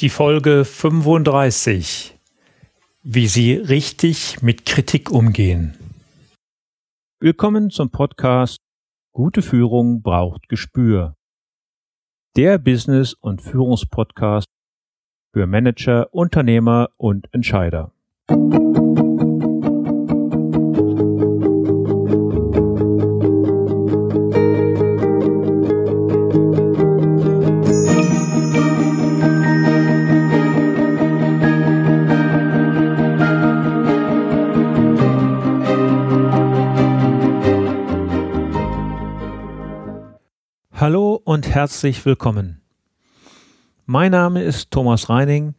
Die Folge 35. Wie Sie richtig mit Kritik umgehen. Willkommen zum Podcast Gute Führung braucht Gespür. Der Business- und Führungspodcast für Manager, Unternehmer und Entscheider. Hallo herzlich willkommen. Mein Name ist Thomas Reining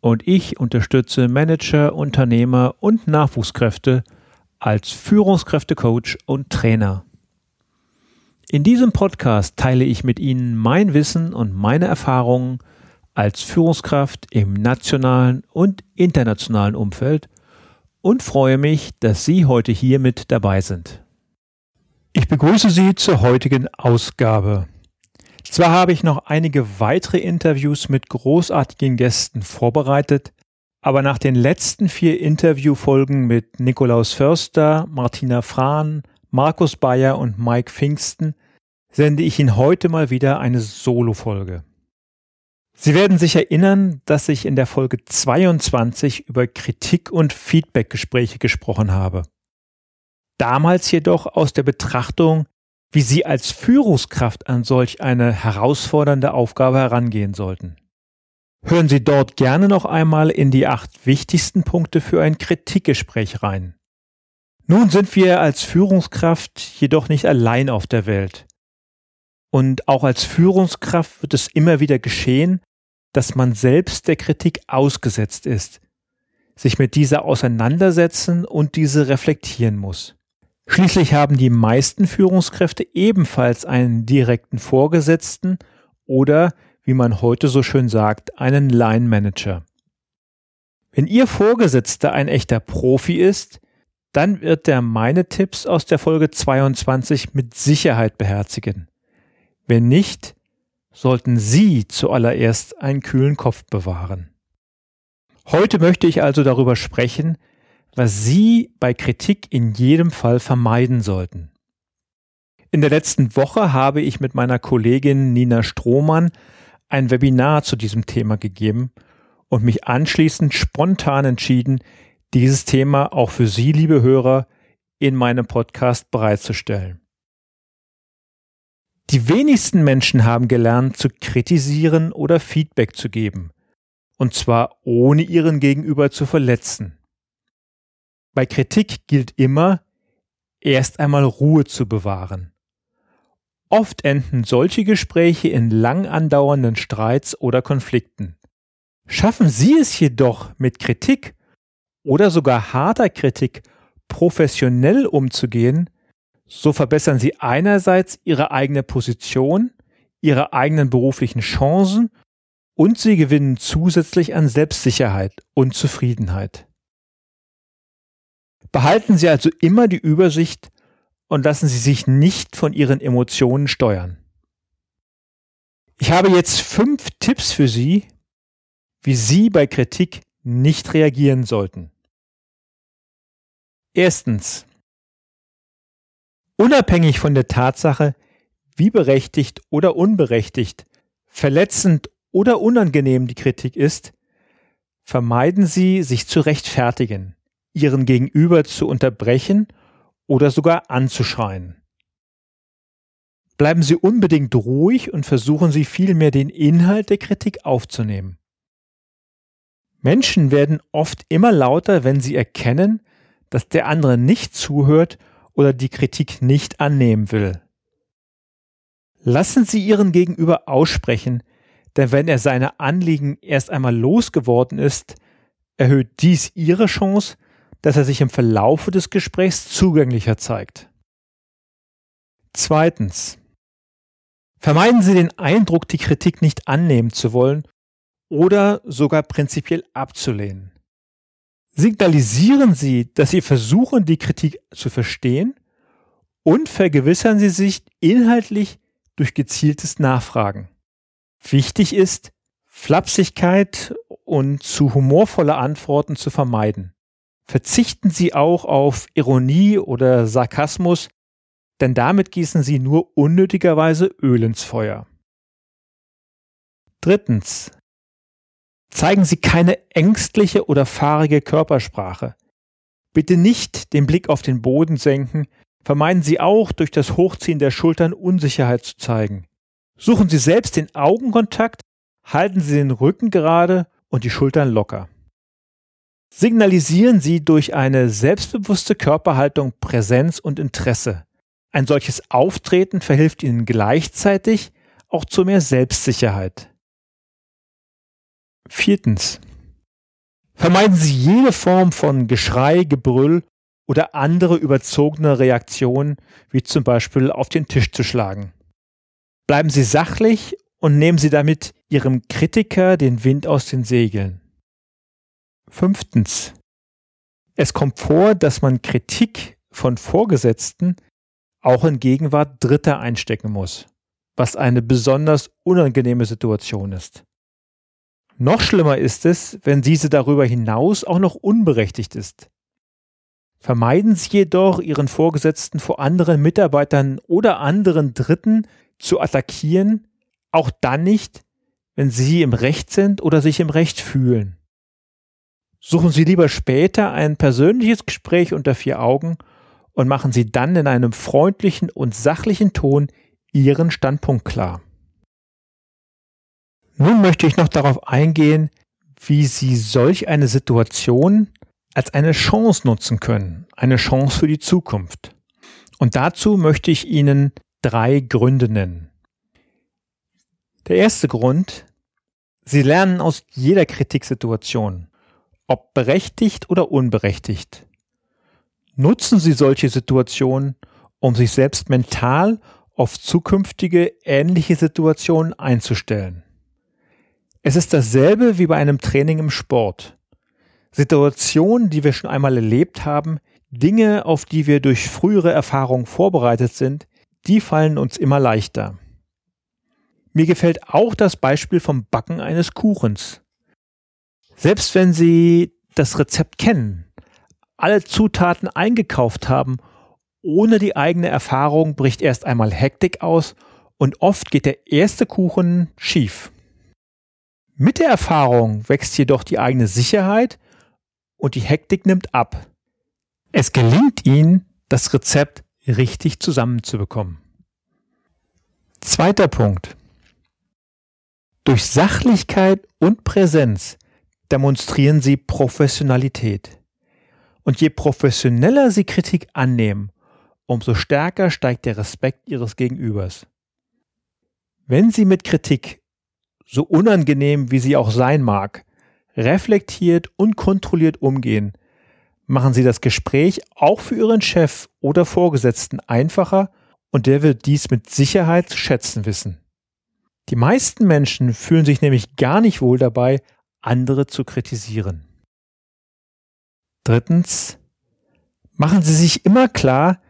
und ich unterstütze Manager, Unternehmer und Nachwuchskräfte als Führungskräftecoach und Trainer. In diesem Podcast teile ich mit Ihnen mein Wissen und meine Erfahrungen als Führungskraft im nationalen und internationalen Umfeld und freue mich, dass Sie heute hier mit dabei sind. Ich begrüße Sie zur heutigen Ausgabe. Zwar habe ich noch einige weitere Interviews mit großartigen Gästen vorbereitet, aber nach den letzten vier Interviewfolgen mit Nikolaus Förster, Martina Frahn, Markus Bayer und Mike Pfingsten sende ich Ihnen heute mal wieder eine Solo-Folge. Sie werden sich erinnern, dass ich in der Folge 22 über Kritik und Feedbackgespräche gesprochen habe damals jedoch aus der Betrachtung, wie Sie als Führungskraft an solch eine herausfordernde Aufgabe herangehen sollten. Hören Sie dort gerne noch einmal in die acht wichtigsten Punkte für ein Kritikgespräch rein. Nun sind wir als Führungskraft jedoch nicht allein auf der Welt. Und auch als Führungskraft wird es immer wieder geschehen, dass man selbst der Kritik ausgesetzt ist, sich mit dieser auseinandersetzen und diese reflektieren muss. Schließlich haben die meisten Führungskräfte ebenfalls einen direkten Vorgesetzten oder, wie man heute so schön sagt, einen Line Manager. Wenn Ihr Vorgesetzter ein echter Profi ist, dann wird er meine Tipps aus der Folge 22 mit Sicherheit beherzigen. Wenn nicht, sollten Sie zuallererst einen kühlen Kopf bewahren. Heute möchte ich also darüber sprechen, was Sie bei Kritik in jedem Fall vermeiden sollten. In der letzten Woche habe ich mit meiner Kollegin Nina Strohmann ein Webinar zu diesem Thema gegeben und mich anschließend spontan entschieden, dieses Thema auch für Sie, liebe Hörer, in meinem Podcast bereitzustellen. Die wenigsten Menschen haben gelernt zu kritisieren oder Feedback zu geben, und zwar ohne ihren Gegenüber zu verletzen. Bei Kritik gilt immer, erst einmal Ruhe zu bewahren. Oft enden solche Gespräche in lang andauernden Streits oder Konflikten. Schaffen Sie es jedoch mit Kritik oder sogar harter Kritik professionell umzugehen, so verbessern Sie einerseits Ihre eigene Position, Ihre eigenen beruflichen Chancen und Sie gewinnen zusätzlich an Selbstsicherheit und Zufriedenheit. Behalten Sie also immer die Übersicht und lassen Sie sich nicht von Ihren Emotionen steuern. Ich habe jetzt fünf Tipps für Sie, wie Sie bei Kritik nicht reagieren sollten. Erstens. Unabhängig von der Tatsache, wie berechtigt oder unberechtigt, verletzend oder unangenehm die Kritik ist, vermeiden Sie, sich zu rechtfertigen ihren Gegenüber zu unterbrechen oder sogar anzuschreien. Bleiben Sie unbedingt ruhig und versuchen Sie vielmehr den Inhalt der Kritik aufzunehmen. Menschen werden oft immer lauter, wenn sie erkennen, dass der andere nicht zuhört oder die Kritik nicht annehmen will. Lassen Sie Ihren Gegenüber aussprechen, denn wenn er seine Anliegen erst einmal losgeworden ist, erhöht dies Ihre Chance, dass er sich im Verlaufe des Gesprächs zugänglicher zeigt. Zweitens. Vermeiden Sie den Eindruck, die Kritik nicht annehmen zu wollen oder sogar prinzipiell abzulehnen. Signalisieren Sie, dass Sie versuchen, die Kritik zu verstehen und vergewissern Sie sich inhaltlich durch gezieltes Nachfragen. Wichtig ist, Flapsigkeit und zu humorvolle Antworten zu vermeiden. Verzichten Sie auch auf Ironie oder Sarkasmus, denn damit gießen Sie nur unnötigerweise Öl ins Feuer. Drittens. Zeigen Sie keine ängstliche oder fahrige Körpersprache. Bitte nicht den Blick auf den Boden senken, vermeiden Sie auch durch das Hochziehen der Schultern Unsicherheit zu zeigen. Suchen Sie selbst den Augenkontakt, halten Sie den Rücken gerade und die Schultern locker. Signalisieren Sie durch eine selbstbewusste Körperhaltung Präsenz und Interesse. Ein solches Auftreten verhilft Ihnen gleichzeitig auch zu mehr Selbstsicherheit. Viertens. Vermeiden Sie jede Form von Geschrei, Gebrüll oder andere überzogene Reaktionen, wie zum Beispiel auf den Tisch zu schlagen. Bleiben Sie sachlich und nehmen Sie damit Ihrem Kritiker den Wind aus den Segeln. Fünftens. Es kommt vor, dass man Kritik von Vorgesetzten auch in Gegenwart Dritter einstecken muss, was eine besonders unangenehme Situation ist. Noch schlimmer ist es, wenn diese darüber hinaus auch noch unberechtigt ist. Vermeiden Sie jedoch, Ihren Vorgesetzten vor anderen Mitarbeitern oder anderen Dritten zu attackieren, auch dann nicht, wenn Sie im Recht sind oder sich im Recht fühlen. Suchen Sie lieber später ein persönliches Gespräch unter vier Augen und machen Sie dann in einem freundlichen und sachlichen Ton Ihren Standpunkt klar. Nun möchte ich noch darauf eingehen, wie Sie solch eine Situation als eine Chance nutzen können, eine Chance für die Zukunft. Und dazu möchte ich Ihnen drei Gründe nennen. Der erste Grund, Sie lernen aus jeder Kritiksituation, ob berechtigt oder unberechtigt. Nutzen Sie solche Situationen, um sich selbst mental auf zukünftige ähnliche Situationen einzustellen. Es ist dasselbe wie bei einem Training im Sport. Situationen, die wir schon einmal erlebt haben, Dinge, auf die wir durch frühere Erfahrungen vorbereitet sind, die fallen uns immer leichter. Mir gefällt auch das Beispiel vom Backen eines Kuchens. Selbst wenn Sie das Rezept kennen, alle Zutaten eingekauft haben, ohne die eigene Erfahrung bricht erst einmal Hektik aus und oft geht der erste Kuchen schief. Mit der Erfahrung wächst jedoch die eigene Sicherheit und die Hektik nimmt ab. Es gelingt Ihnen, das Rezept richtig zusammenzubekommen. Zweiter Punkt. Durch Sachlichkeit und Präsenz demonstrieren Sie Professionalität. Und je professioneller Sie Kritik annehmen, umso stärker steigt der Respekt Ihres Gegenübers. Wenn Sie mit Kritik so unangenehm wie sie auch sein mag, reflektiert und kontrolliert umgehen, machen Sie das Gespräch auch für Ihren Chef oder Vorgesetzten einfacher und der wird dies mit Sicherheit zu schätzen wissen. Die meisten Menschen fühlen sich nämlich gar nicht wohl dabei, andere zu kritisieren. Drittens, machen Sie sich immer klar,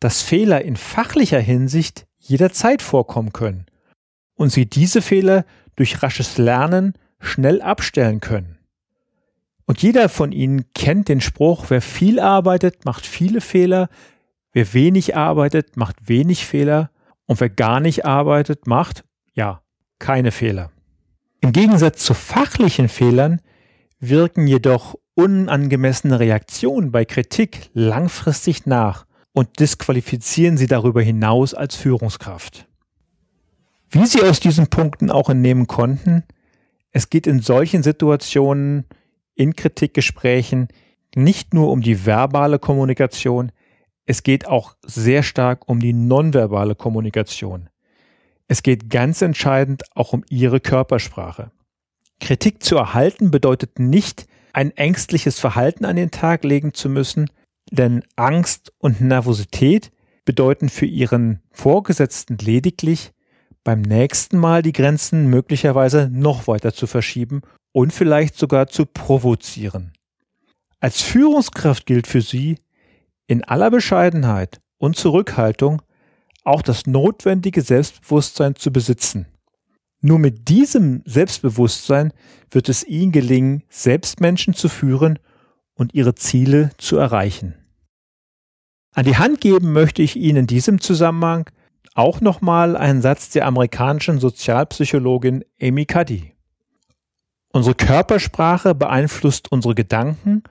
dass Fehler in fachlicher Hinsicht jederzeit vorkommen können und Sie diese Fehler durch rasches Lernen schnell abstellen können. Und jeder von Ihnen kennt den Spruch, wer viel arbeitet, macht viele Fehler, wer wenig arbeitet, macht wenig Fehler und wer gar nicht arbeitet, macht, ja, keine Fehler. Im Gegensatz zu fachlichen Fehlern wirken jedoch unangemessene Reaktionen bei Kritik langfristig nach und disqualifizieren sie darüber hinaus als Führungskraft. Wie Sie aus diesen Punkten auch entnehmen konnten, es geht in solchen Situationen, in Kritikgesprächen, nicht nur um die verbale Kommunikation, es geht auch sehr stark um die nonverbale Kommunikation. Es geht ganz entscheidend auch um Ihre Körpersprache. Kritik zu erhalten bedeutet nicht, ein ängstliches Verhalten an den Tag legen zu müssen, denn Angst und Nervosität bedeuten für Ihren Vorgesetzten lediglich, beim nächsten Mal die Grenzen möglicherweise noch weiter zu verschieben und vielleicht sogar zu provozieren. Als Führungskraft gilt für Sie, in aller Bescheidenheit und Zurückhaltung auch das notwendige Selbstbewusstsein zu besitzen. Nur mit diesem Selbstbewusstsein wird es Ihnen gelingen, selbst Menschen zu führen und ihre Ziele zu erreichen. An die Hand geben möchte ich Ihnen in diesem Zusammenhang auch nochmal einen Satz der amerikanischen Sozialpsychologin Amy Cuddy. Unsere Körpersprache beeinflusst unsere Gedanken,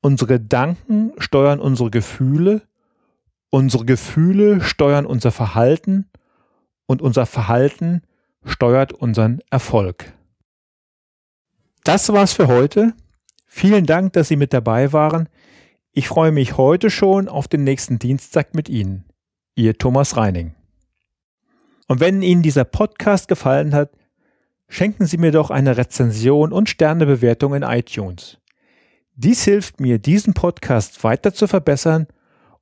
unsere Gedanken steuern unsere Gefühle, unsere Gefühle steuern unser Verhalten und unser Verhalten steuert unseren Erfolg. Das war's für heute. Vielen Dank, dass Sie mit dabei waren. Ich freue mich heute schon auf den nächsten Dienstag mit Ihnen. Ihr Thomas Reining. Und wenn Ihnen dieser Podcast gefallen hat, schenken Sie mir doch eine Rezension und Sternebewertung in iTunes. Dies hilft mir, diesen Podcast weiter zu verbessern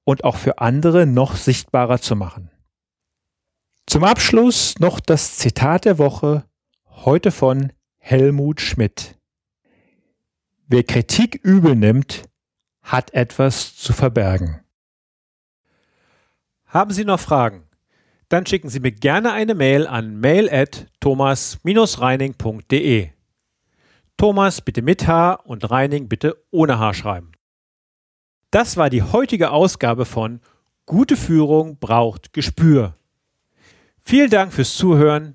und auch für andere noch sichtbarer zu machen. Zum Abschluss noch das Zitat der Woche, heute von Helmut Schmidt. Wer Kritik übel nimmt, hat etwas zu verbergen. Haben Sie noch Fragen? Dann schicken Sie mir gerne eine Mail an mail at thomas-reining.de. Thomas bitte mit H und Reining bitte ohne H schreiben. Das war die heutige Ausgabe von Gute Führung braucht Gespür. Vielen Dank fürs Zuhören.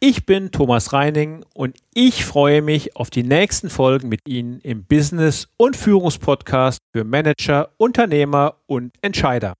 Ich bin Thomas Reining und ich freue mich auf die nächsten Folgen mit Ihnen im Business- und Führungspodcast für Manager, Unternehmer und Entscheider.